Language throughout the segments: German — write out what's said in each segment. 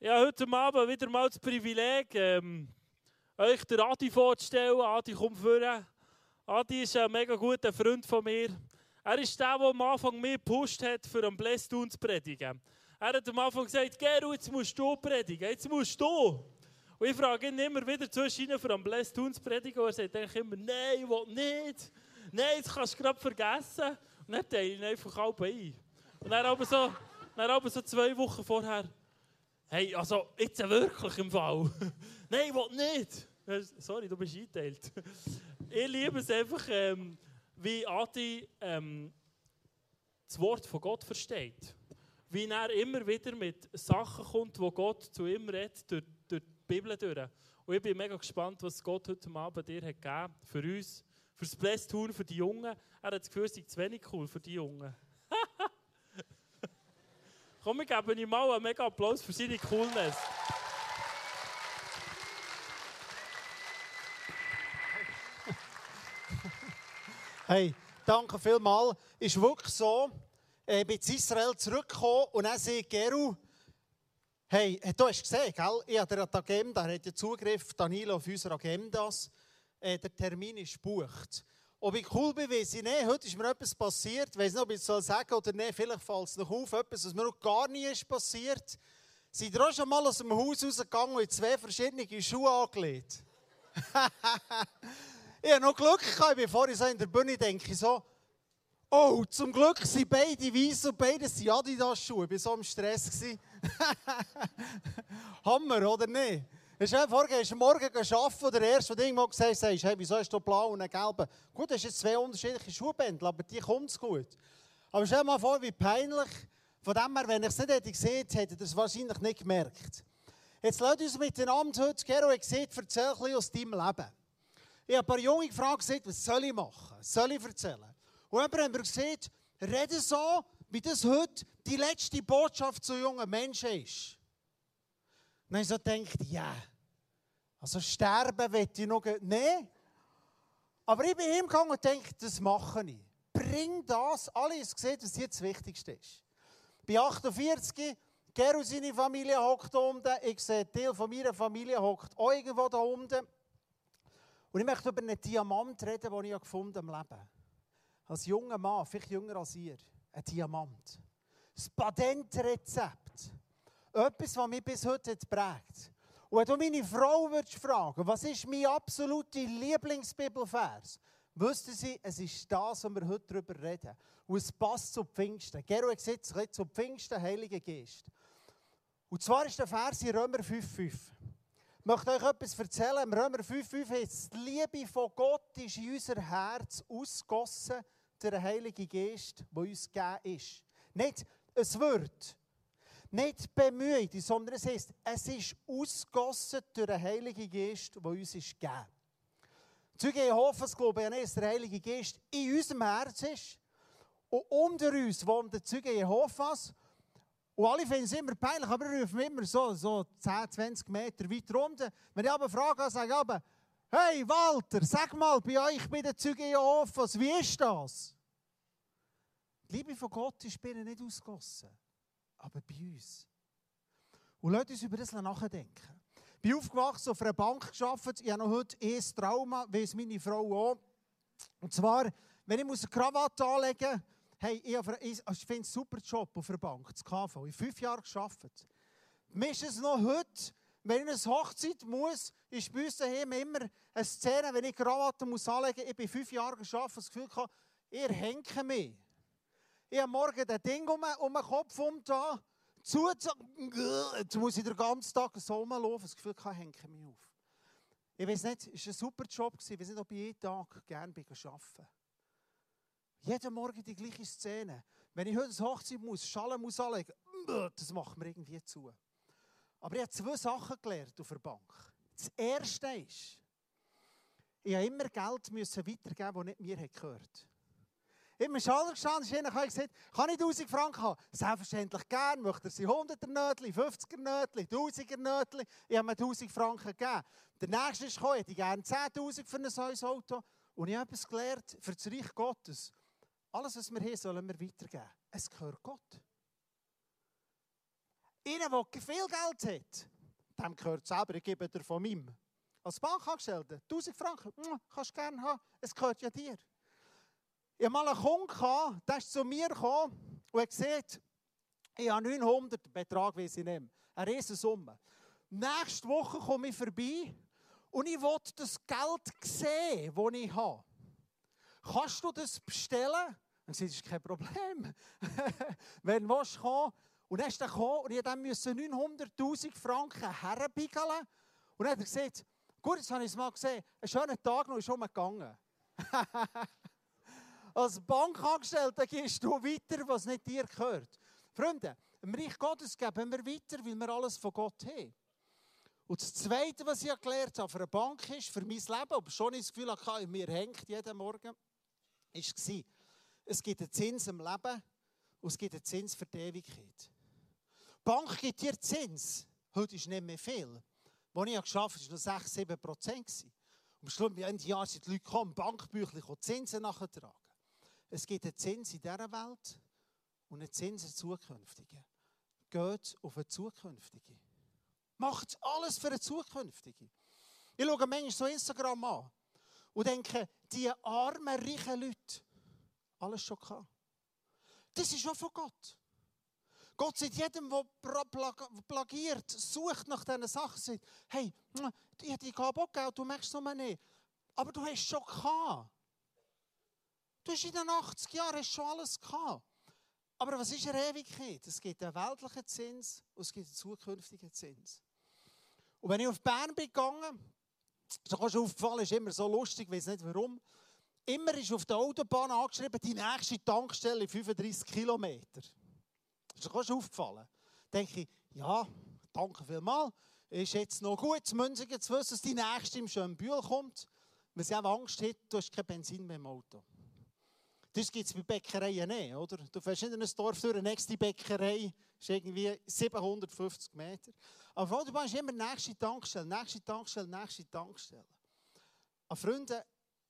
Ja, heute Abend wieder mal das Privileg, ähm, euch den Adi vorzustellen. Adi, komm vor. Adi ist ein mega guter Freund von mir. Er ist der, der am Anfang mich gepusht hat, für einen Blästun zu predigen. Er hat am Anfang gesagt, Geru, jetzt musst du predigen, jetzt musst du. Und ich frage ihn immer wieder zwischen für einen Blästun zu predigen. Und er sagt eigentlich immer, nein, ich will nicht. Nein, das kannst du gerade vergessen. Und dann teile ich ihn einfach halb ein. Und dann aber so, dann aber so zwei Wochen vorher, Hey, also jetzt wirklich im Fall. Nein, ich nicht. Sorry, du bist eingeteilt. ich liebe es einfach, ähm, wie Adi ähm, das Wort von Gott versteht. Wie er immer wieder mit Sachen kommt, wo Gott zu ihm redet, durch, durch die Bibel durch. Und ich bin mega gespannt, was Gott heute Abend dir hat gegeben für uns, für das Blästtour, für die Jungen. Er hat das Gefühl, es ist zu wenig cool für die Jungen. Komm, wir geben ihm mal einen mega Applaus für seine Coolness. Hey, danke vielmals. Ist wirklich so, ich bin zu Israel zurückgekommen und dann sagt Geru, hey, du hast gesehen, gell? ich habe die Agenda, er hat ja Zugriff, Danilo, auf unsere Agendas. Äh, der Termin ist gebucht. Ob ich cool bin, weiß ich nicht. Heute ist mir etwas passiert. Ich weiß nicht, ob ich es sagen soll oder nicht. Vielleicht fällt es noch auf. Etwas, was mir noch gar nie ist passiert. Seid ihr auch schon mal aus dem Haus rausgegangen und zwei verschiedene Schuhe angelegt? ich habe noch Glück gehabt, bevor ich so in der Bühne denke. So, oh, zum Glück sind beide weiß und beide sind Adidas-Schuhe. Ich war so im Stress. Hammer, oder nicht? Stell dir vor, gehst morgen arbeiten und der Erste, der irgendwo gesagt hat, hey, wieso hast du blau und gelben? Gut, das sind zwei unterschiedliche Schuhbändel, aber die kommt es gut. Aber stell dir mal vor, wie peinlich. Von dem her, wenn ich es nicht hätte gesehen, hätte ich das wahrscheinlich nicht gemerkt. Jetzt lasst uns miteinander heute, Gero hat gesagt, erzähl ein aus deinem Leben. Ich habe ein paar Junge gefragt, was soll ich machen? Was soll ich erzählen? Und jemand hat mir gesagt, rede so, wie das heute die letzte Botschaft zu jungen Menschen ist. Dann habe ich so gedacht, ja, yeah. also sterben will ich noch Nein. Aber ich bin hingegangen und dachte, das mache ich. Bring das, alle haben gesehen, was jetzt das Wichtigste ist. Bei 48, Gero seine Familie hockt unten, ich sehe, Teil von meiner Familie hockt auch irgendwo da unten. Und ich möchte über einen Diamant reden, den ich gefunden im Leben. Als junger Mann, vielleicht jünger als ihr, ein Diamant. Das Patentrezept. Etwas, was mich bis heute prägt. Und wenn du meine Frau würdest fragen, was ist mein absoluter Lieblingsbibelvers, wüsste sie, es ist das, was wir heute darüber reden. Und es passt zu Pfingsten. Gero hat gesagt, zu Pfingsten, Heiliger Geist. Und zwar ist der Vers in Römer 5,5. Ich möchte euch etwas erzählen. Im Römer 5,5 heißt die Liebe von Gott ist in unser Herz ausgossen, der Heilige Geist, der uns gegeben ist. Nicht es wird, nicht bemüht, sondern es heißt, es ist ausgossen durch den Heiligen Geist, der uns ist gegeben. Zeuge Jehovas glauben ja nicht, dass der Heilige Geist in unserem Herz ist. Und unter uns wohnt der Zeuge Jehovas. Und alle finden es immer peinlich, aber wir rufen immer so, so 10, 20 Meter weiter runter. Wenn ich aber frage, sage ich aber, hey Walter, sag mal, bei euch bei der Zeuge Jehovas, wie ist das? Die Liebe von Gott ist bei ihnen nicht ausgossen aber bei uns. Und lasst uns über das nachdenken. Ich bin aufgewachsen, auf einer Bank gearbeitet. Ich habe noch heute ein Trauma, wie es meine Frau auch. Und zwar, wenn ich eine Krawatte anlegen muss, hey, ich, ich, finde es super Job auf einer Bank, das KV. Ich habe fünf Jahre gearbeitet. Mir ist es noch heute, wenn ich eine Hochzeit muss, ist bei uns daheim immer eine Szene, wenn ich Krawatte anlegen muss. Ich bin fünf Jahre gearbeitet, das Gefühl gehabt, ihr hängt mich. Ich habe morgen das Ding um, um den Kopf um da. Zu, jetzt muss ich den ganzen Tag so rumlaufen. Das Gefühl, ich hänge mich auf. Ich weiß nicht, es war ein super Job. Ich weiß nicht, ob ich jeden Tag gerne arbeiten Jeden Morgen die gleiche Szene. Wenn ich heute eine Hochzeit muss, Schalen muss anlegen, das macht mir irgendwie zu. Aber ich habe zwei Sachen gelernt auf der Bank. Das erste ist, ich musste immer Geld weitergeben, das nicht mir gehört. Immer Schaller gestanden, ist einer gesagt, kann ich 1000 Franken haben? Selbstverständlich gern, möchte er sie 100er Nötli, 50er Nötli, 1000er Nötli. Ich habe mir 1000 Franken gegeben. Der nächste ist gekommen, hätte gerne 10.000 für ein neues Auto. Und ich habe etwas gelernt für das Reich Gottes. Alles, was wir haben, sollen wir weitergeben. Es gehört Gott. Einer, der viel Geld hat, dem gehört selber, ich gebe dir von meinem. Als Bankangestellter, 1000 Franken, kannst du gerne haben, es gehört ja dir. Ich hatte mal einen Kunden, der ist zu mir gekommen und hat gesagt, ich habe 900 Betrag, wie ich nehme. Eine riesige Summe. Nächste Woche komme ich vorbei und ich will das Geld sehen, das ich habe. Kannst du das bestellen? Und sie ist kein Problem. Wenn du willst, komm. Und dann ist er gekommen und ich musste 900'000 Franken herbiegeln. Und dann hat er gesagt, gut, jetzt habe ich es mal gesehen, einen schönen Tag noch ist umgegangen. Als Bankangestellter gehst du weiter, was nicht dir gehört. Freunde, im Reich Gottes geben wir weiter, weil wir alles von Gott haben. Und das Zweite, was ich gelernt habe für eine Bank ist, für mein Leben, aber schon das Gefühl hatte, mir hängt jeden Morgen, war, es gibt einen Zins im Leben und es gibt einen Zins für die Ewigkeit. Die Bank gibt dir Zins. Heute ist nicht mehr viel. Als ich geschafft habe, war es noch 6, 7 Prozent. Am Schluss, Ende Jahr sind die Leute gekommen, Bankbüchlein Zinsen nachtragen. Es gibt einen Zins in dieser Welt und einen Zins in der zukünftigen. Geht auf eine zukünftige. Macht alles für eine zukünftige. Ich schaue manchmal so Instagram an und denke, die armen, reichen Leute, alles schon gehabt. Das ist auch von Gott. Gott sagt jedem, der plagiert, sucht nach diesen Sachen, sagt, hey, ich habe die Gabe auch gegeben, du merkst es noch nicht. Aber du hast schon gehabt. Du hast in den 80 Jahren schon alles gehabt. Aber was ist eine Ewigkeit? Es gibt einen weltlichen Zins und es gibt einen zukünftigen Zins. Und wenn ich auf Bern bin gegangen, so kannst du aufgefallen, ist immer so lustig, ich weiß nicht warum. Immer ist auf der Autobahn angeschrieben, die nächste Tankstelle 35 Kilometer. Ist dir aufgefallen. Da denke ich, ja, danke vielmals. Ist jetzt noch gut, zu Münzigen zu wissen, dass die nächste im Schönbühl kommt. Wenn sie auch Angst hat, du hast kein Benzin mehr im Auto. Das gibt es bei Bäckereien nicht, oder? Du fährst in ein Dorf durch, eine nächste Bäckerei ist irgendwie 750 Meter. Aber auf Autobahn ist immer nächste Tankstelle, nächste Tankstelle, nächste Tankstelle. Aber Freunde,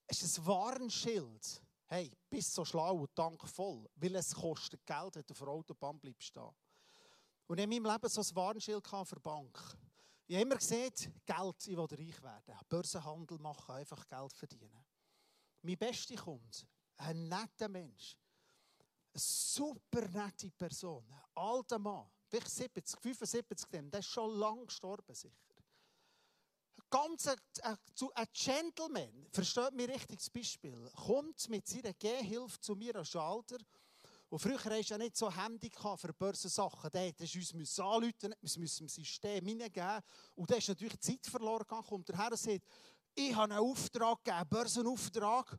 es ist ein Warnschild. Hey, bist so schlau und Tank voll, weil es kostet Geld, wenn du auf der Autobahn bleibst stehen. Und ich habe in meinem Leben so ein Warnschild für die Bank. Ich habe immer gesehen, Geld, ich will reich werden. Börsenhandel machen, einfach Geld verdienen. Mein bester Kunde, ein netter Mensch. Eine super nette Person. Ein alter Mann. Vielleicht 70, 75, der ist schon lange gestorben, sicher. Ganz ein, ein, ein Gentleman, versteht mir richtig das Beispiel, kommt mit seiner Gehhilfe zu mir als Schalter. Und früher du ja nicht so Handy für Börsensachen. Der hat uns anrufen, wir müssen im System hineingeben. Und da ist natürlich Zeit verloren gegangen. Kommt der Herr und sagt, ich habe einen Auftrag gegeben, einen Börsenauftrag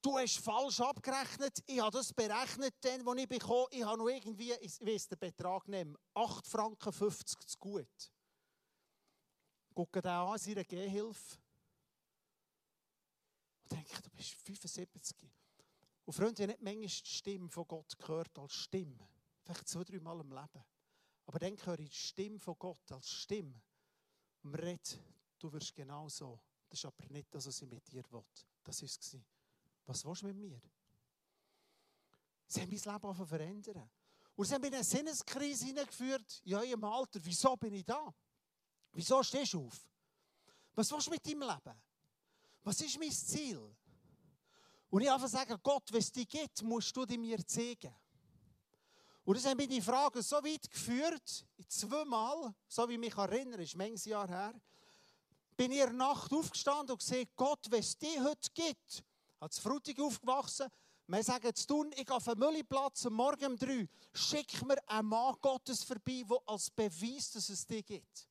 du hast falsch abgerechnet, ich habe das berechnet, den, den ich bekomme, ich habe noch irgendwie, ich weiß den Betrag nehmen, 8 Franken 50 zu gut. Gucke den an, seine Gehhilfe. Und denke, du bist 75. Und Freunde, ich habe nicht manchmal die Stimme von Gott gehört als Stimme. Vielleicht zwei, drei Mal im Leben. Aber dann höre ich die Stimme von Gott als Stimme. Und man redet, du wirst genau so. Das ist aber nicht das, was ich mit dir will. Das war es. Was willst du mit mir? Sie haben mein Leben verändern. Und sie haben mich in eine Sinneskrise hineingeführt, in eurem Alter. Wieso bin ich da? Wieso stehst du auf? Was willst du mit deinem Leben? Was ist mein Ziel? Und ich einfach sagen, Gott, wenn es dich gibt, musst du mir zeigen. Und das haben die Fragen so weit geführt, zweimal, so wie ich mich erinnere, ist manches Jahr her, bin ich in der Nacht aufgestanden und gesagt, Gott, wenn es dich heute gibt, als Frutig aufgewachsen. Wir sagen zu tun, ich gehe auf den Müllplatz am Morgen um drei. Schick mir einen Mann Gottes vorbei, der als Beweis, dass es dich gibt.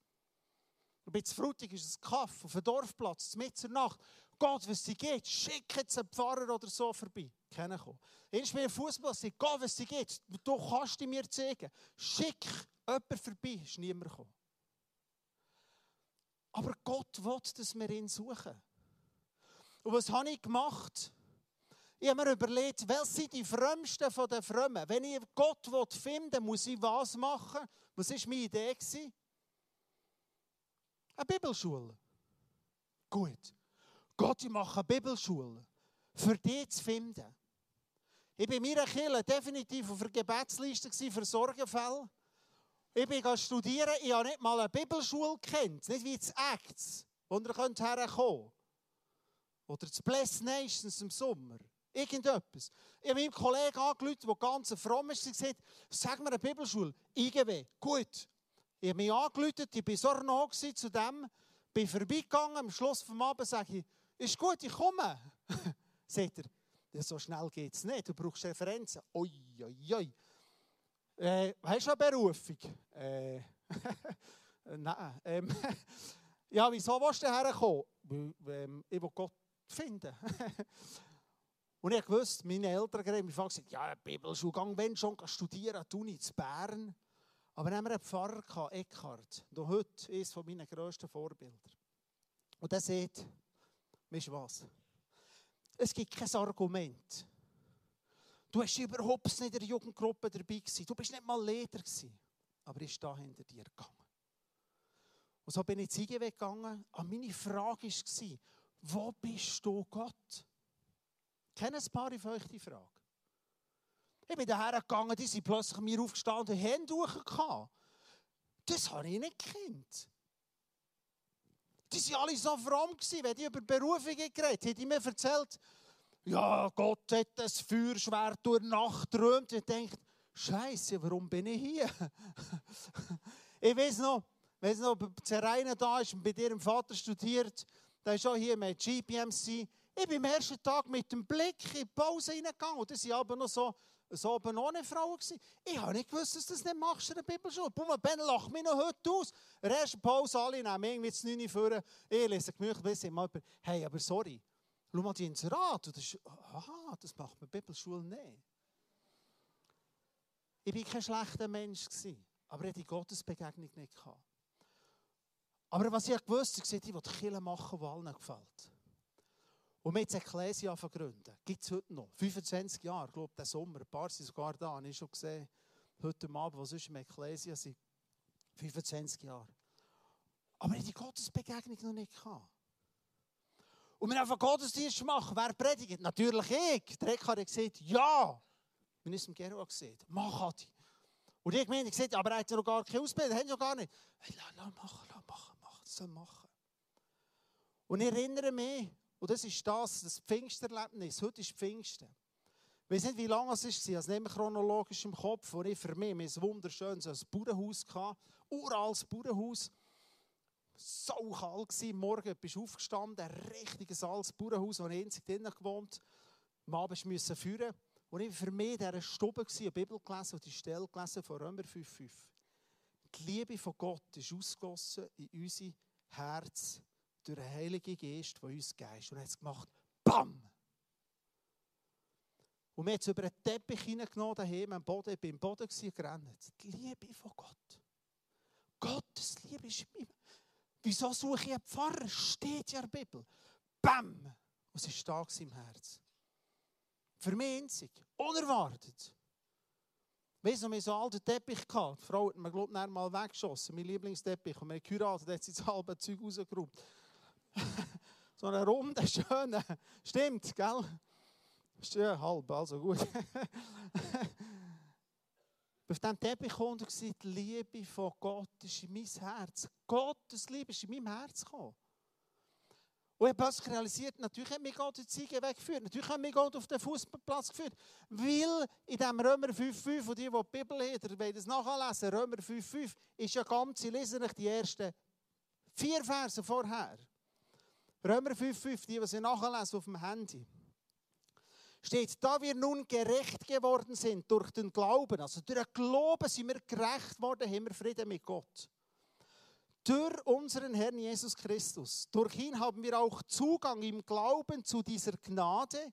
Und bei Frutig ist es Kaff auf dem Dorfplatz, mitten in der Nacht. Gott, was sie geht, schick jetzt einen Pfarrer oder so vorbei. Kennen kommen. Einst mir Fußball, sagt, Gott, was sie geht, du kannst mir zeigen. Schick jemanden vorbei, ist niemand gekommen. Aber Gott will, dass wir ihn suchen. Und was habe ich gemacht? Ich habe mir überlegt, wer sind die Frömmsten von den Frömmen? Wenn ich Gott finden will, muss ich was machen? Was war meine Idee? Eine Bibelschule. Gut. Gott, ich mache eine Bibelschule. Für dich zu finden. Ich war in meiner Kirche definitiv auf der Gebetsliste für Sorgenfälle. Ich bin studieren, ich habe nicht mal eine Bibelschule kennt, nicht wie das Acts, wo ihr könnt herkommen Oder das Bless Nations im Sommer. Irgendetwas. Ich habe meinem Kollegen angerufen, der ganz fromm ist, und gesagt, sag mir eine Bibelschule. IGW. Gut. Ich habe mich angerufen, ich war so nah zu dem, bin vorbeigegangen, am Schluss vom Abend sage ich, ist gut, ich komme. Sagt er, so schnell geht es nicht, du brauchst Referenzen. Ui, ui, ui. Äh, hast du eine Berufung? Äh, nein. Ähm, ja, wieso willst du herkommen? Ähm, ich will Gott finden. Und ich wusste, meine Eltern haben mir gesagt, ja, Bibelschulgang, wenn schon, studieren die Uni zu Bern. Aber dann haben wir einen Pfarrer gehabt, Eckhart, der heute ist von meinen grössten Vorbildern. Und der sagt, weißt du was? Es gibt kein Argument. Du hast überhaupt nicht in der Jugendgruppe dabei gewesen. Du bist nicht mal Leder gewesen. Aber ich da hinter dir gegangen. Und so bin ich zu weggegangen. Und meine Frage war, wo bist du Gott? Kennen ein paar von euch die Frage? Ich bin daher gegangen, die sind plötzlich mir aufgestanden Hände gehabt. Das habe ich nicht gekannt. Die waren alle so fromm, wenn die über Berufungen geredet haben. Die mir erzählt, ja, Gott hat das Feuerschwert durch Nacht träumt. Ich denke, Scheiße, warum bin ich hier? ich weiß noch, wenn noch Zerreine da ist und bei im Vater studiert, da ist auch hier mit GPMC. Ich bin am ersten Tag mit dem Blick in die Pause reingegangen. Und das waren aber noch so, so oben ohne Frauen. Gewesen. Ich habe nicht gewusst, dass du das nicht machst in der Bibelschule. Bum, Ben lacht mich noch heute aus. In der ersten Pause alle nehmen irgendwie das 9 vor. Ich lese gemütlich bis immer. Hey, aber sorry. Schau mal die ins Rad. das ist, aha, das macht man in der Bibelschule nicht. Ich war kein schlechter Mensch. Gewesen, aber ich hatte die Gottesbegegnung nicht. Gehabt. Aber was ich gewusst habe, ich will Kirche machen, die allen gefällt. Und wir jetzt Ecclesia vergründen. Gibt es heute noch. 25 Jahre, ich glaube, der Sommer. Ein paar sind sogar da. Ich habe schon gesehen, heute Abend, was ist im Ecclesia sind. 25 Jahre. Aber ich die Gottesbegegnung noch nicht gehabt. Und wir einfach Gottesdienst machen. Wer predigt? Natürlich ich. Der Eck hat gesagt, ja. Wir haben es im Gero gesehen. Mach Adi. Und ich meine, gesagt, aber er hat ja noch gar keine Ausbildung. Hat ja gar nicht. Hey, lass, machen, lass machen, mach, das soll machen. Und ich erinnere mich, und das ist das, das Pfingsterlebnis. Heute ist Pfingsten. Ich weiß nicht, wie lange es war, es nicht mehr chronologisch im Kopf, wo ich für mich ein wunderschönes ein Bauernhaus hatte, uraltes Bauernhaus. So kalt war, morgen bist du aufgestanden, ein richtiges altes Bauernhaus, wo ich einzig drinnen gewohnt Am Abend ich führen. Und ich war für mich in dieser Stube, eine Bibel gelesen und die Stelle gelesen von Römer 5,5. Die Liebe von Gott ist ausgossen in unser Herz durch den Heiligen Geist, der uns geist. Und er hat es gemacht, BAM! Und wir haben es über einen Teppich hineingenommen, daheim am Boden, ich bin und gerannt. Die Liebe von Gott. Gottes Liebe ist in mir. Wieso suche ich einen Pfarrer? Steht ja in der Bibel. BAM! Und es war da im Herz. Für mich einzig. Unerwartet. Weißt du, wir so einen alten Teppich gehabt. Die Frau hat mir, glaube ich, mal weggeschossen. Mein Lieblingsteppich. Und wir haben geheiratet, hat sie das halbe Zeug rausgeräumt. so einen runden, schönen. Stimmt, gell? Ja, halb, also gut. Auf diesem Teppich kommt und gesagt, die Liebe von Gott ist in mein Herz. Gottes Liebe ist in meinem Herz gekommen. Und ich habe plötzlich realisiert, natürlich hat mich Gott die Ziege weggeführt. Natürlich hat mich Gott auf den Fußballplatz geführt. Weil in diesem Römer 5,5, und die, die die Bibel haben, wollen das nachlesen, Römer 5,5 ist ja ganz, ich lese euch die ersten vier Verse vorher. Römer 5,5, die, die sie nachlesen auf dem Handy. Steht, da wir nun gerecht geworden sind durch den Glauben, also durch den Glauben sind wir gerecht worden, haben wir Frieden mit Gott. Durch unseren Herrn Jesus Christus. Durch ihn haben wir auch Zugang im Glauben zu dieser Gnade,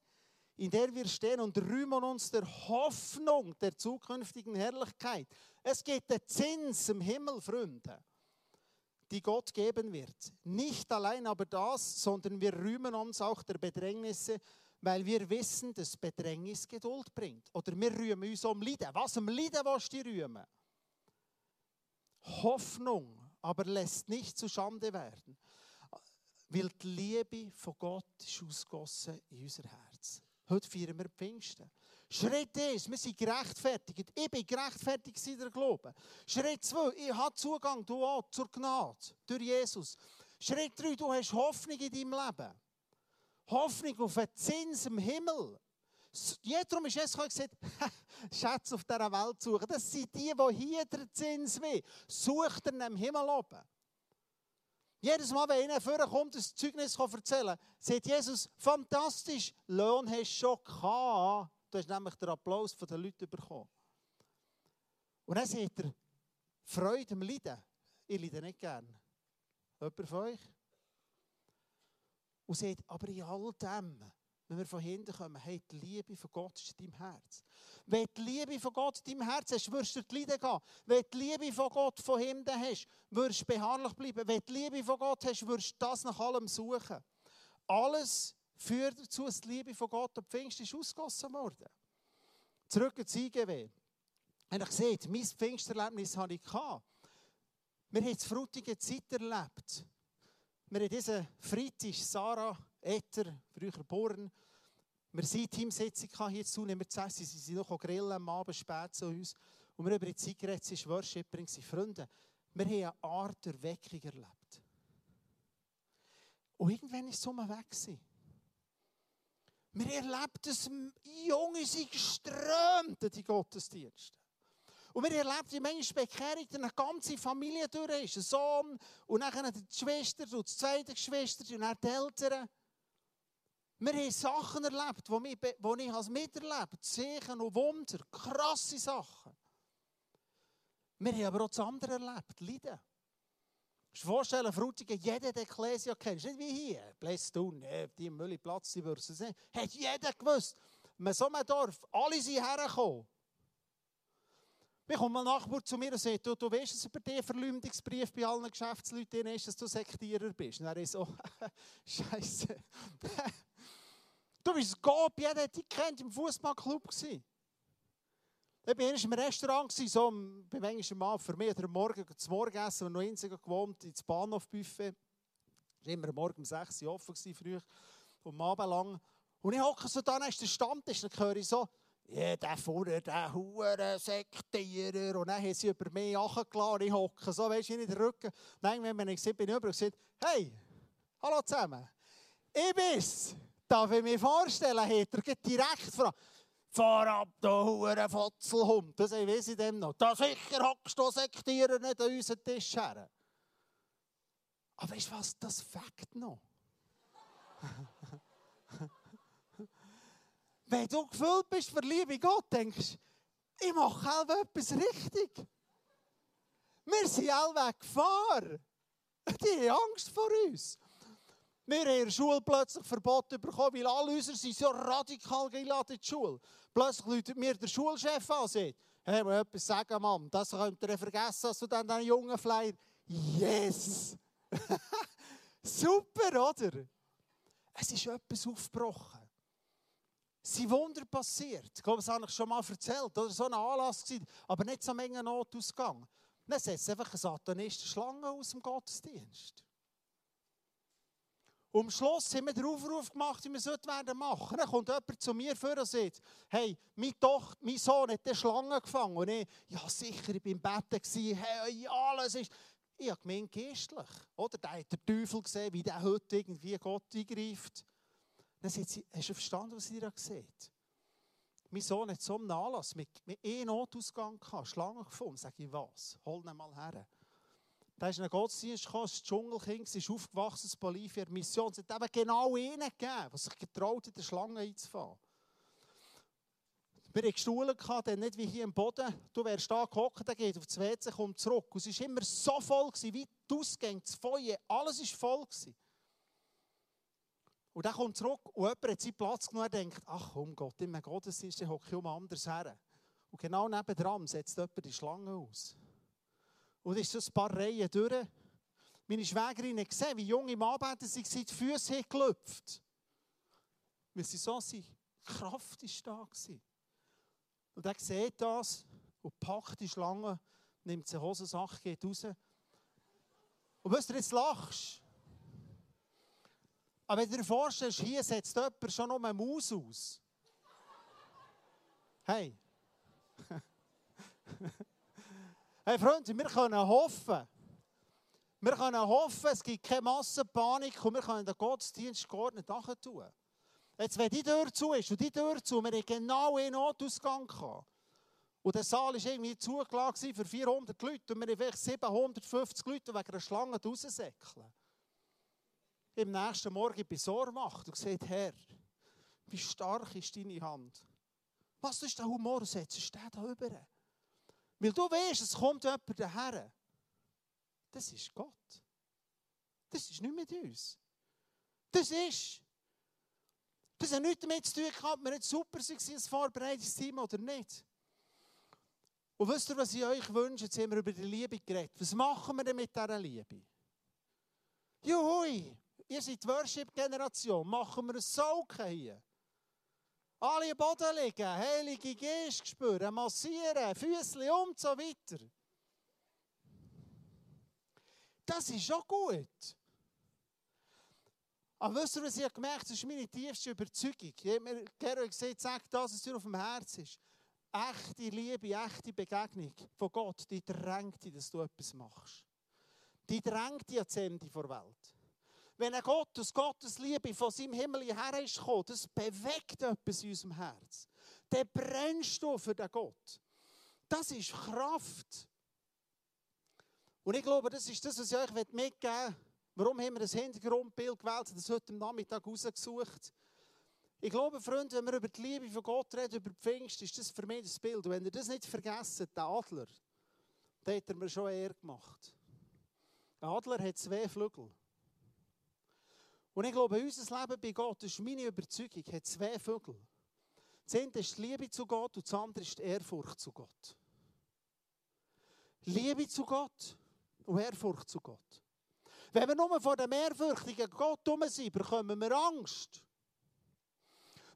in der wir stehen und rühmen uns der Hoffnung der zukünftigen Herrlichkeit. Es geht der Zins im Himmel, Freunde die Gott geben wird. Nicht allein aber das, sondern wir rühmen uns auch der Bedrängnisse, weil wir wissen, dass Bedrängnis Geduld bringt. Oder wir rühmen uns um Leiden. Was um Leiden willst du rühmen? Hoffnung aber lässt nicht zu Schande werden, weil die Liebe von Gott ist ausgossen in unser Herz. Heute feiern wir Pfingsten. Schritt 1, wir sind gerechtfertigt. Ich bin gerechtfertigt in der Glaube. Schritt 2, ich habe Zugang, du auch, zur Gnade, durch Jesus. Schritt 3, du hast Hoffnung in deinem Leben. Hoffnung auf einen Zins im Himmel. Darum ist Jesus gesagt, Schätze auf dieser Welt suchen. Das sind die, die hier Zins will. Sucht er im Himmel oben. Jedes Mal, wenn einer vorkommt, das Zeugnis erzählen kann, sagt Jesus, fantastisch, Lohn hast du schon gehabt. Du hast nämlich den Applaus der Leute bekommen. Und dann sagt er, Freude am Leiden. Ich leide nicht gern. Jemand von euch? Und sagt, aber in all dem, wenn wir von hinten kommen, hey, die Liebe von Gott ist in deinem Herz. Wenn die Liebe von Gott in deinem Herz hast, wirst du die Leiden gehen. Wenn die Liebe von Gott von hinten hast, wirst du beharrlich bleiben. Wenn die Liebe von Gott hast, wirst du das nach allem suchen. Alles führt dazu, dass die Liebe von Gott am Pfingst ist ausgegossen worden. Zurück ins IGW. Und ich sehe, mein Pfingsterlebnis hatte ich. Gehabt. Wir haben die frutige Zeit erlebt. Wir haben diesen Freitag, Sarah Etter, früher geboren. Wir sind Teamsitzung hier zu nehmen wir zu. Sie sind noch grillen am Abend spät zu uns. Und wir haben über die Zeit ist Worshipperin, sie Freunde. Wir haben eine Art Erweckung erlebt. Und irgendwann war es so weg. Gewesen. Wir erleben, dass Junge sind geströmt in die Gottesdienste. Und wir erleben, wie manchmal Bekehrung eine ganze Familie durch ist. Ein Sohn und dann die Schwester und die zweite Geschwister und dann die Eltern. Wir haben Sachen erlebt, die ich als miterlebt Zeichen und Wunder, krasse Sachen. Wir haben aber auch das andere erlebt, Leiden. Du dir vorstellen, Frutigen, jeder der Ekklesia kennt, nicht wie hier, Blästun, die im Müllplatz, die würden es nicht. Hat jeder gewusst, man so einem Dorf, alle sind hergekommen. Mir kommt mal Nachbar zu mir und sagt, du, du weißt, dass über den Verleumdungsbrief bei allen Geschäftsleuten ist, dass du Sektierer bist. Und er ist so, Scheiße. Du bist Gott, jeder hat dich kennt im Fußballclub. Ich war erst im Restaurant, so, bei manchmal mal für mich oder Morgen zum Morgenessen, wir noch in gewohnt, ins Bahnhofbuffet. Es war immer morgen um 6 Uhr offen, früh, um Abend lang. Und ich hocke so da, dann ist der Stammtisch, dann höre ich so, ja, der vorne, der Huren Sektierer. Und dann haben sie über mich nachgeladen. Ich hocke so, weißt du, in den Rücken. Dann, wenn ich gesehen bin, über gesagt, hey, hallo zusammen. Ich bin's. Darf ich mir vorstellen, hat er direkt gefragt. Fahr ab, du Huren Fotzelhund. Das weiß ich dem noch. Da sicher hockst du Sektierer nicht an unseren Tisch her. Aber weißt du was, das fängt noch. Wenn du gefüllt bist für Liebe Gott, denkst ich mache selber etwas richtig. Wir sind alle Gefahr. Die haben Angst vor uns. Wir haben in der Schule plötzlich verboten bekommen, weil alle unsere sind so radikal geladen in die Schule. Plötzlich läutet mir der Schulchef an und sagt, hey, mal etwas sagen, Mann, das könnt ihr vergessen, dass du dann den jungen Flyer... Yes! Super, oder? Es ist etwas aufgebrochen sind Wunder passiert. Ich glaube, das habe ich schon mal erzählt. Oder so ein Anlass gewesen, aber nicht so Menge Notausgang. Dann setzt einfach eine Satanistische Schlange aus dem Gottesdienst. Und am Schluss haben wir den Aufruf gemacht, wie wir es werden machen. Dann kommt jemand zu mir vor und sagt, hey, meine Tochter, mein Sohn hat die Schlange gefangen. Und ich, ja sicher, ich war im Bett, hey, alles ist... Ich habe gemeint, geistlich. Oder? Da hat der Teufel gesehen, wie der heute irgendwie Gott eingreift. Dann sagt sie, hast du verstanden, was sie da sieht? Mein Sohn hat so einen Anlass mit, mit einem Notausgang gehabt, Schlange gefunden. Sag ich, was? Hol ihn mal her. Da ist ein Gottesdienst gekommen, das Dschungelkind, ist aufgewachsen in Bolivia. Die Mission es hat eben genau einen gegeben, der sich getraut hat, in die Schlange einzufahren. Wir hatten Stuhl, nicht wie hier im Boden. Du wärst da gehockt, der geht auf das WC, kommt zurück. Und es war immer so voll, wie die Ausgänge, das Feuer, alles war voll. Gewesen. Und dann kommt zurück und jemand hat seinen Platz genommen und denkt, ach um Gott, in meinem Gottesdienst hocke ich um anders her. Und genau nebendran setzt jemand die Schlange aus. Und ist so ein paar Reihen durch. Meine Schwägerin hat gesehen, wie junge Anbeter sich die Füße gelüpft Weil sie so sind. Kraft war da. Gewesen. Und er sieht das und packt die Schlange, nimmt seine Hosensache, geht raus. Und was du jetzt lachst, aber wenn du dir vorstellst, hier setzt jemand schon um eine Maus aus. Hey. hey Freunde, wir können hoffen. Wir können hoffen, es gibt keine Massenpanik und wir können den Gottesdienst geordnet tun. Jetzt, wenn die Tür zu ist und die Tür zu, wir haben genau einen Notausgang gehabt. Und der Saal war irgendwie zugelassen für 400 Leute und wir haben vielleicht 750 Leute wegen einer Schlange raussäckeln. Im nächsten Morgen bin ich Sormacht und gesagt, Herr, wie stark ist deine Hand? Was ist der Humor? Setzt du da rüber? Weil du weißt, es kommt jemand daher. Das ist Gott. Das ist nicht mit uns. Das ist. Das hat nichts damit zu tun ob wir jetzt super waren als Vorbereitungsteam oder nicht. Und wisst ihr, was ich euch wünsche? Jetzt haben wir über die Liebe geredet. Was machen wir denn mit dieser Liebe? Juhui, ihr seid die Worship-Generation. Machen wir ein Saugen hier. Alle Boden liegen, Heilige Geist spüren, massieren, Füßchen und so weiter. Das ist schon gut. Aber wisst ihr, was ich gemerkt habe? Das ist meine tiefste Überzeugung. Ich habe mir gerne gesagt, sag das, was dir auf dem Herzen ist. Echte Liebe, echte Begegnung von Gott, die drängt dich, dass du etwas machst. Die drängt dich ans Ende der Welt. Wenn ein Gott aus Gottes Liebe von seinem Himmel hierher ist gekommen, das bewegt etwas in unserem Herz. Dann brennst du für den Gott. Das ist Kraft. Und ich glaube, das ist das, was ich euch mitgeben möchte. Warum haben wir das Hintergrundbild gewählt, das heute Nachmittag rausgesucht? Ich glaube, Freunde, wenn wir über die Liebe von Gott reden, über die Pfingst, ist das für mich das Bild. Und wenn ihr das nicht vergessen, der Adler, den hat er mir schon eher gemacht. Ein Adler hat zwei Flügel. Und ich glaube, unser Leben bei Gott, das ist meine Überzeugung, hat zwei Vögel. Das eine ist die Liebe zu Gott und das andere ist die Ehrfurcht zu Gott. Liebe zu Gott und Ehrfurcht zu Gott. Wenn wir nur vor dem ehrfürchtigen Gott dumm sind, bekommen wir Angst.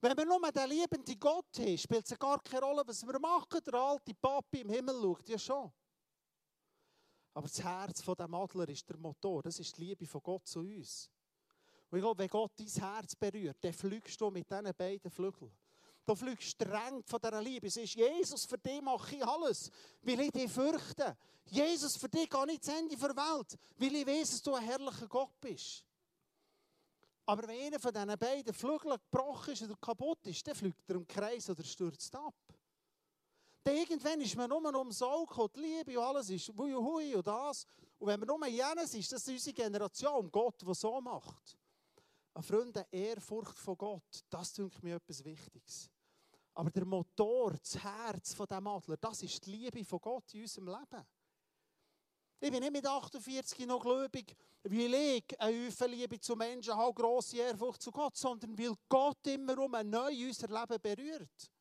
Wenn wir nur den liebenden Gott haben, spielt es gar keine Rolle, was wir machen. Der alte Papi im Himmel schaut ja schon. Aber das Herz von dem Adler ist der Motor. Das ist die Liebe von Gott zu uns. Und ich glaube, wenn Gott dein Herz berührt, dann fliegst du mit diesen beiden Flügeln. Du fliegst streng von dieser Liebe. Es ist Jesus, für dich mache ich alles, weil ich dich fürchte. Jesus, für dich gehe ich ins Ende der Welt, weil ich weiß, dass du ein herrlicher Gott bist. Aber wenn einer von diesen beiden Flügeln gebrochen ist oder kaputt ist, dann fliegt er im Kreis oder stürzt ab. Dann irgendwann ist man nur um Sauk und Liebe und alles ist hui hui und das. Und wenn man nur jenes ist, das ist unsere Generation, Gott, der so macht. Ein Freunde, Ehrfurcht von Gott, das denke mir etwas Wichtiges. Aber der Motor, das Herz von dem Adler, das ist die Liebe von Gott in unserem Leben. Ich bin nicht mit 48 noch gläubig, weil ich eine Liebe zu Menschen habe, grosse Ehrfurcht zu Gott, sondern weil Gott immer um ein neu unser Leben berührt.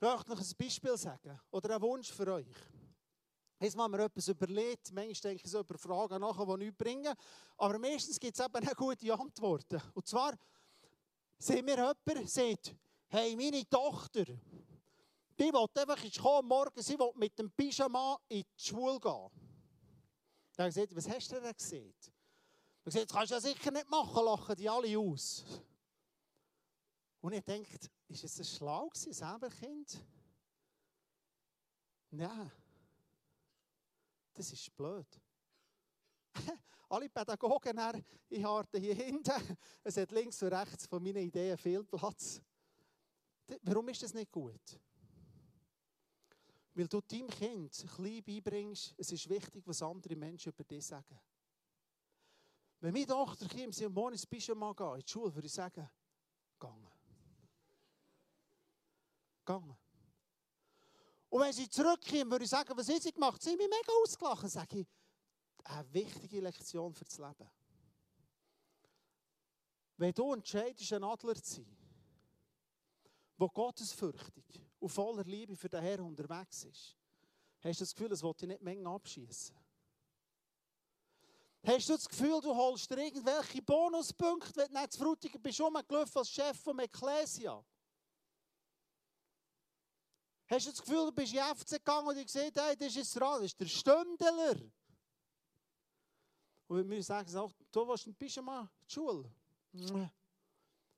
Ich möchte noch ein Beispiel sagen oder einen Wunsch für euch. Jetzt haben wir etwas überlegt. Manchmal denke ich so über Fragen nachher, die nichts bringen. Aber meistens gibt es eben auch gute Antworten. Und zwar, sehen wir jemand, sagt, hey, meine Tochter, die will einfach jetzt kommen, morgen, sie will mit dem Pyjama in die Schule gehen. Dann gesagt, was hast du denn gesehen? Er gesagt, das kannst du ja sicher nicht machen, lachen die alle aus. Und ich denke, ist es schlau gewesen, selber Kind? Nein. Das ist blöd. Alle Pädagogen ich habe hier hinten, es hat links und rechts von meinen Ideen viel Platz. Warum ist das nicht gut? Weil du deinem Kind klein beibringst, es ist wichtig, was andere Menschen über dich sagen. Wenn meine Tochter kommt, sie morgen ins Pyjama gehen, in die Schule, würde ich sagen, gang. Gang. Und wenn sie zurückkommen, würde ich sagen, was haben sie gemacht? Sie haben mich mega ausgelacht. Sage ich, eine wichtige Lektion für das Leben. Wenn du entscheidest, ein Adler zu sein, der gottesfürchtig und voller Liebe für den Herrn unterwegs ist, hast du das Gefühl, es wollte nicht Mengen abschießen. Hast du das Gefühl, du holst dir irgendwelche Bonuspunkte, wenn du nicht zu Frutigen bist, als Chef vom Ecclesia? Hast du das Gefühl, du bist in die FC gegangen und ich gesagt, hey, das ist das ist der Stündler. Und wir sagen, du willst ein bisschen mal in die Schule.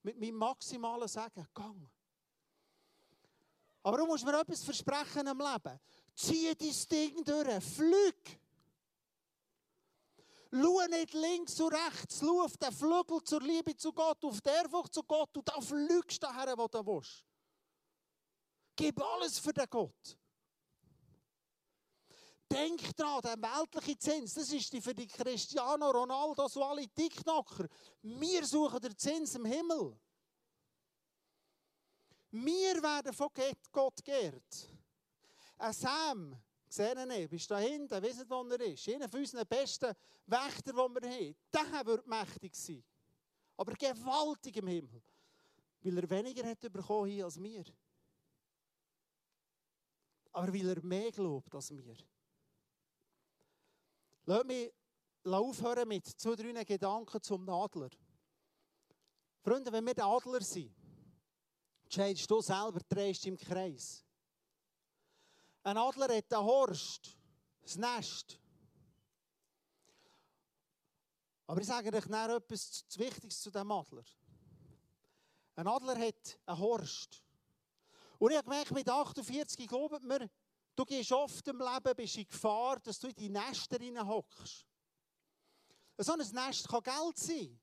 Mit meinem maximalen Sagen, gang. Aber du musst mir etwas versprechen im Leben. Zieh dein Ding durch, flieg. Schau nicht links und rechts, schau auf den Flügel zur Liebe zu Gott, auf die Ehrfurcht zu Gott und da fliegst du daher, wo du willst. Gib alles für den Gott. Denk dran, der weltliche Zins, das ist die für die Cristiano Ronaldo, so alle TikToker. Wir suchen den Zins im Himmel. Wir werden von Gott geehrt. Ein Sam, sehe ihn nicht, bist da hinten, wisst wo er ist. Einer von unseren besten Wächter, die wir haben. Der wird mächtig sein. Aber gewaltig im Himmel. Weil er weniger hat bekommen hier als wir. Aber weil er mehr glaubt als wir. Lass mich aufhören mit zwei, drei Gedanken zum Adler. Freunde, wenn wir Adler sind, entscheidest du selber, drehst im Kreis. Ein Adler hat einen Horst, das Nest. Aber ich sage euch nachher etwas Wichtiges zu diesem Adler. Ein Adler hat einen Horst. Und ich habe gemerkt, mit 48 glaubt mir, du gehst oft im Leben, bist in Gefahr, dass du in die Nester hockst. So ein Nest kann Geld sein.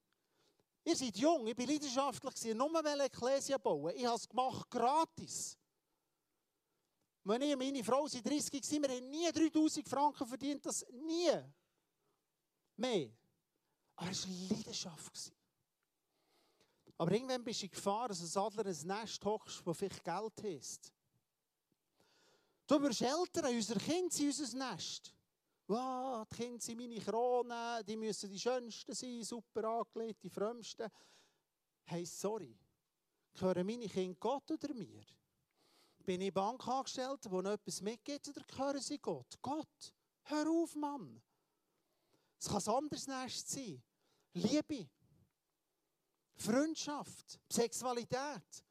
Ihr seid jung, ich war leidenschaftlich, nur eine Ekklesia bauen. Ich habe es gemacht, gratis. Wenn ich meine Frau sind 30 waren, wir haben nie 3000 Franken verdient, das nie. Mehr. Aber es war Leidenschaft. Aber irgendwann bist du in Gefahr, dass ein Adler ein Nest hochst, das vielleicht Geld heißt. Du wirst älter, unsere Kinder sind unser Nest. Wow, die Kinder sind meine Kronen, die müssen die schönsten sein, super angelegt, die frömmsten. Hey, sorry. Gehören meine Kinder Gott oder mir? Bin ich Bankangestellter, der noch etwas mitgibt, oder gehören sie Gott? Gott, hör auf, Mann. Es kann ein anderes Nest sein. Liebe, Freundschaft, Sexualität.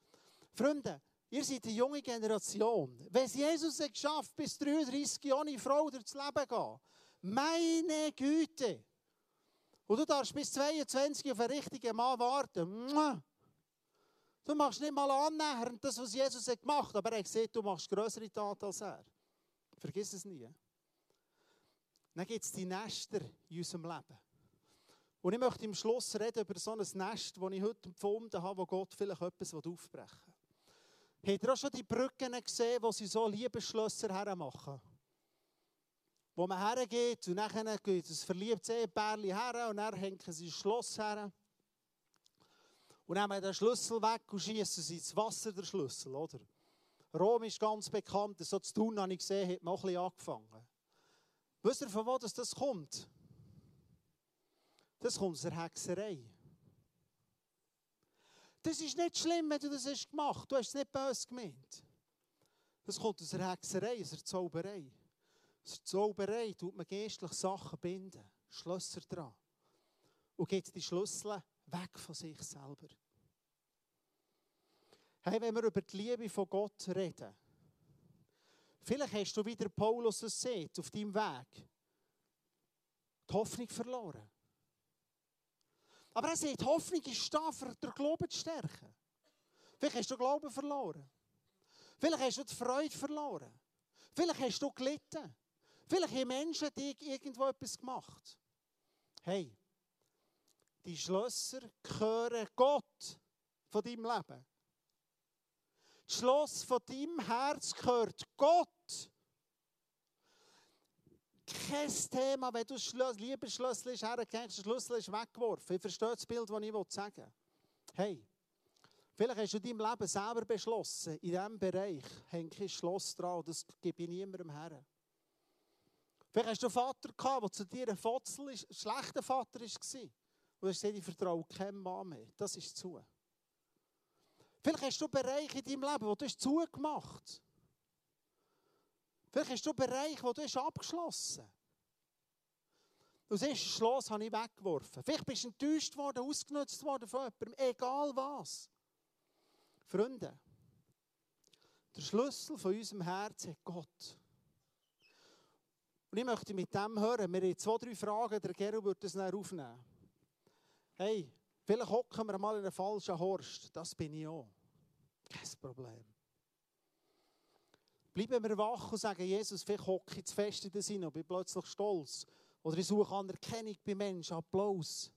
Freunde, ihr seid eine junge Generation. Wenn es Jesus es geschafft bis 33 ohne Frau durchs Leben gehen, meine Güte. Und du darfst bis 22 auf einen richtigen Mann warten. Du machst nicht mal annähernd das, was Jesus hat gemacht aber er sieht, du machst größere Taten als er. Vergiss es nie. Dann gibt es die Nester in unserem Leben. Und ich möchte im Schluss reden über so ein Nest, das ich heute empfunden habe, wo Gott vielleicht etwas aufbrechen will. Habt ihr auch schon die Brücken gesehen, wo sie so Liebesschlösser hermachen? Wo man hergeht und dann geht ein verliebtes Ehepärchen her und dann hängen sie ein Schloss her. Und nehmen den Schlüssel weg und schießen sie ins Wasser, der Schlüssel, oder? Rom ist ganz bekannt, so zu tun habe ich gesehen, hat man auch ein bisschen angefangen. Wisst ihr, von wo das kommt? Das kommt aus der Hexerei. Das ist nicht schlimm, wenn du das hast gemacht. Du hast es nicht böse gemeint. Das kommt aus der Hexerei, aus der Zauberei. Aus der Zauberei tut man geistlich Sachen binden, Schlösser dran. Und geht die Schlüssel weg von sich selber. Hey, wenn wir über die Liebe von Gott reden, vielleicht hast du wieder Paulus es sieht auf deinem Weg, die Hoffnung verloren. Aber er sagt, Hoffnung ist da, für den Glauben zu stärken. Vielleicht hast du Glauben verloren. Vielleicht hast du die Freude verloren. Vielleicht hast du gelitten. Vielleicht haben Menschen dir irgendwo etwas gemacht. Hey, die Schlösser gehören Gott von deinem Leben. Das Schloss von deinem Herz gehört Gott kein Thema, wenn du das Liebesschlüssel hergehst, der Schlüssel ist weggeworfen. Ich verstehe das Bild, das ich sagen will. Hey, vielleicht hast du in deinem Leben selber beschlossen, in diesem Bereich hänge ich ein Schloss dran das gebe ich niemandem her. Vielleicht hast du einen Vater gehabt, der zu dir ein Fotzel ein schlechter Vater war. Und du hast gesagt, ich vertraue keinem Mann mehr. Das ist zu. Vielleicht hast du Bereiche in deinem Leben, wo du zugemacht hast. Vielleicht hast du einen Bereich, wo du hast abgeschlossen hast. Das erste Schloss habe ich weggeworfen. Vielleicht bist du enttäuscht worden, ausgenutzt worden von jemandem, egal was. Freunde, der Schlüssel von unserem Herz hat Gott. Und ich möchte mit dem hören, wir haben zwei, drei Fragen, der Gero wird das dann aufnehmen. Hey, vielleicht hocken wir mal in einen falschen Horst, das bin ich auch. Kein Problem. Bleiben wir wach und sagen, Jesus, vielleicht hocke ich zu fest in den Sinn und bin plötzlich stolz. Oder ich suche Anerkennung bei Menschen, Applaus.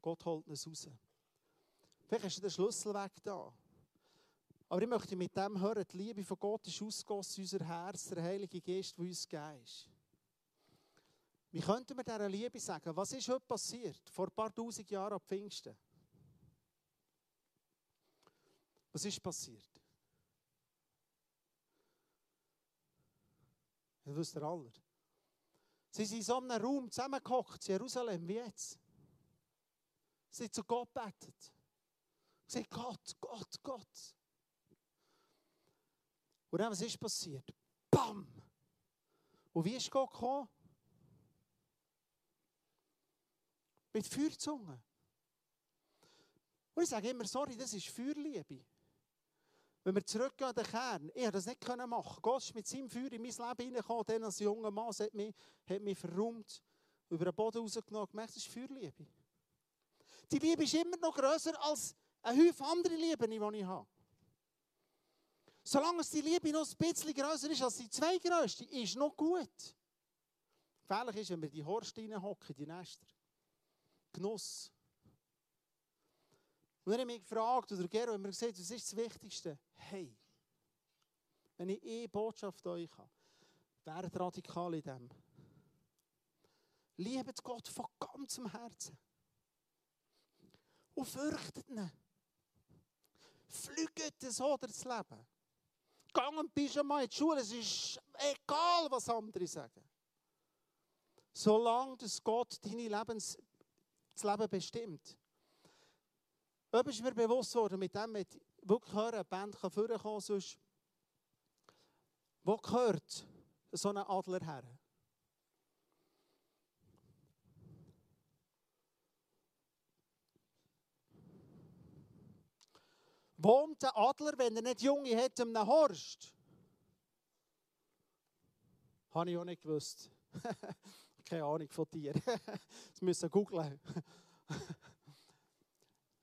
Gott holt uns raus. Vielleicht du den Schlüssel weg da. Aber ich möchte mit dem hören, die Liebe von Gott ist ausgossen in unser Herz, der Heilige Geist, der uns gegeben ist. Wie könnten wir dieser Liebe sagen, was ist heute passiert, vor ein paar tausend Jahren ab Pfingsten? Was ist passiert? Das wisst ihr alle. Sie sind in so einem Raum zusammengehockt, Jerusalem, wie jetzt. Sie haben zu Gott betet. Sie haben Gott, Gott, Gott. Und dann, was ist passiert? Bam! Und wie ist Gott gekommen? Mit Feuerzungen. Und ich sage immer, sorry, das ist Feuerliebe. Wenn wir zurückgehen an den Kern, ich hätte das nicht machen. Gott ist mit seinem Feuer in mein Leben hineingekommen, dann als junger Mann, hat mich, hat mich verräumt, über den Boden rausgenommen, gemerkt, das ist Feuerliebe. Die Liebe ist immer noch grösser als eine Häufige andere Liebe, die ich habe. Solange die Liebe noch ein bisschen grösser ist als die zweitgrößte, ist noch gut. Gefährlich ist, wenn wir die Horst reinhocken, die Nester. Genuss. Und dann habe ich mich gefragt, oder Gero, haben wir gesagt, was ist das Wichtigste? Hey, wenn ich eine Botschaft euch habe, werdet radikal in dem. Liebet Gott von ganzem Herzen. Und fürchtet ihn. Flüget so das Leben. Gang du mal in die Schule, es ist egal, was andere sagen. Solange das Gott deine Lebens, das Leben bestimmt. Ob ist mir bewusst worden, mit dem mit wirklich hören, eine Band kann vorkommen, sonst wo gehört so ein Adler her? Wohnt der Adler, wenn er nicht Junge hat, in einem Horst? Habe ich auch nicht gewusst. Keine Ahnung von dir. das müssen googeln.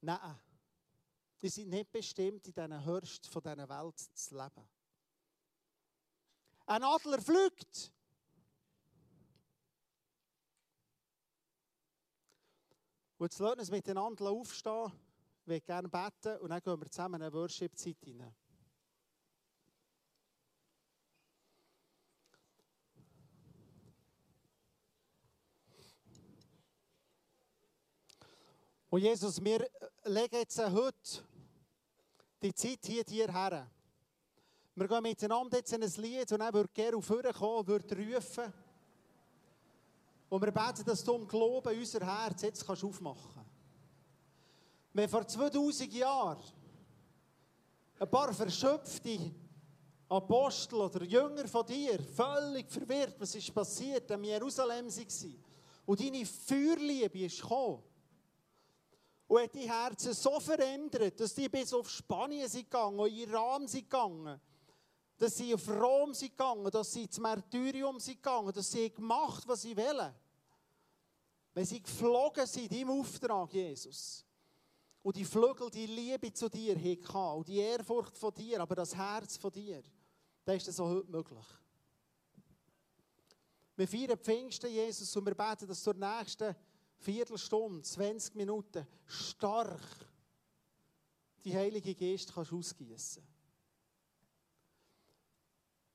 Nein. Die sind nicht bestimmt, in diesen Hörst von dieser Welt zu leben. Ein Adler fliegt. Und jetzt lassen wir uns miteinander aufstehen. Würde gerne beten und dann gehen wir zusammen in eine Worship-Zeit hinein. Und Jesus, wir legen jetzt heute die Zeit hier dir her. Wir gehen miteinander jetzt in ein Lied und dann wird Gero vorkommen und wird rufen. Und wir beten, dass du um Glauben unser Herz jetzt aufmachen kannst. Wenn vor 2000 Jahren ein paar verschöpfte Apostel oder Jünger von dir völlig verwirrt, was ist passiert, in Jerusalem waren und deine Feuerliebe ist gekommen, und hat die Herzen so verändert, dass die bis auf Spanien sind gegangen, und Iran sind gegangen, dass sie auf Rom sind gegangen, dass sie ins Martyrium sind gegangen, dass sie gemacht was sie wollen. Wenn sie geflogen sind im Auftrag, Jesus. Und die Flügel, die Liebe zu dir hatten, und die Ehrfurcht von dir, aber das Herz von dir, dann ist das auch heute möglich. Wir feiern Pfingsten, Jesus, und wir beten, dass zur nächsten Viertelstunde, 20 Minuten stark die Heilige Geist kannst ausgießen.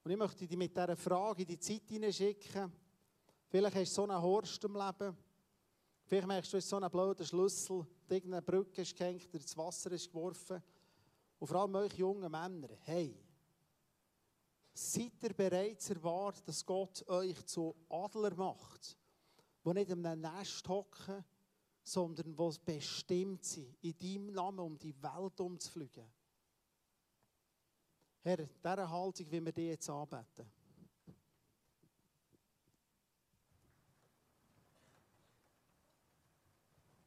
Und ich möchte dich mit dieser Frage in die Zeit hineinschicken. Vielleicht hast du so einen Horst im Leben. Vielleicht merkst du, so einen blöden Schlüssel, irgendeine Brücke ist gehängt, oder ins Wasser ist geworfen. Und vor allem euch jungen Männer, hey, seid ihr bereit zu erwarten, dass Gott euch zu Adler macht? Die nicht in einem Nest hocken, sondern die bestimmt sind, in deinem Namen um die Welt umzufliegen. Herr, diese Haltung, wie wir dich jetzt anbeten.